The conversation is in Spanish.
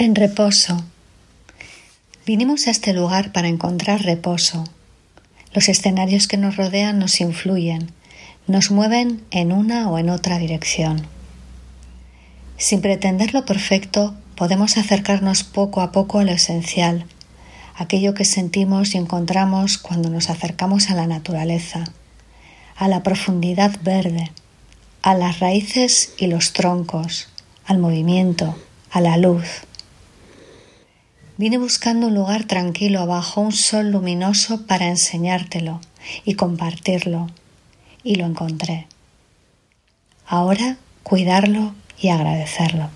En reposo. Vinimos a este lugar para encontrar reposo. Los escenarios que nos rodean nos influyen, nos mueven en una o en otra dirección. Sin pretender lo perfecto, podemos acercarnos poco a poco a lo esencial, aquello que sentimos y encontramos cuando nos acercamos a la naturaleza, a la profundidad verde, a las raíces y los troncos, al movimiento, a la luz. Vine buscando un lugar tranquilo bajo un sol luminoso para enseñártelo y compartirlo, y lo encontré. Ahora cuidarlo y agradecerlo.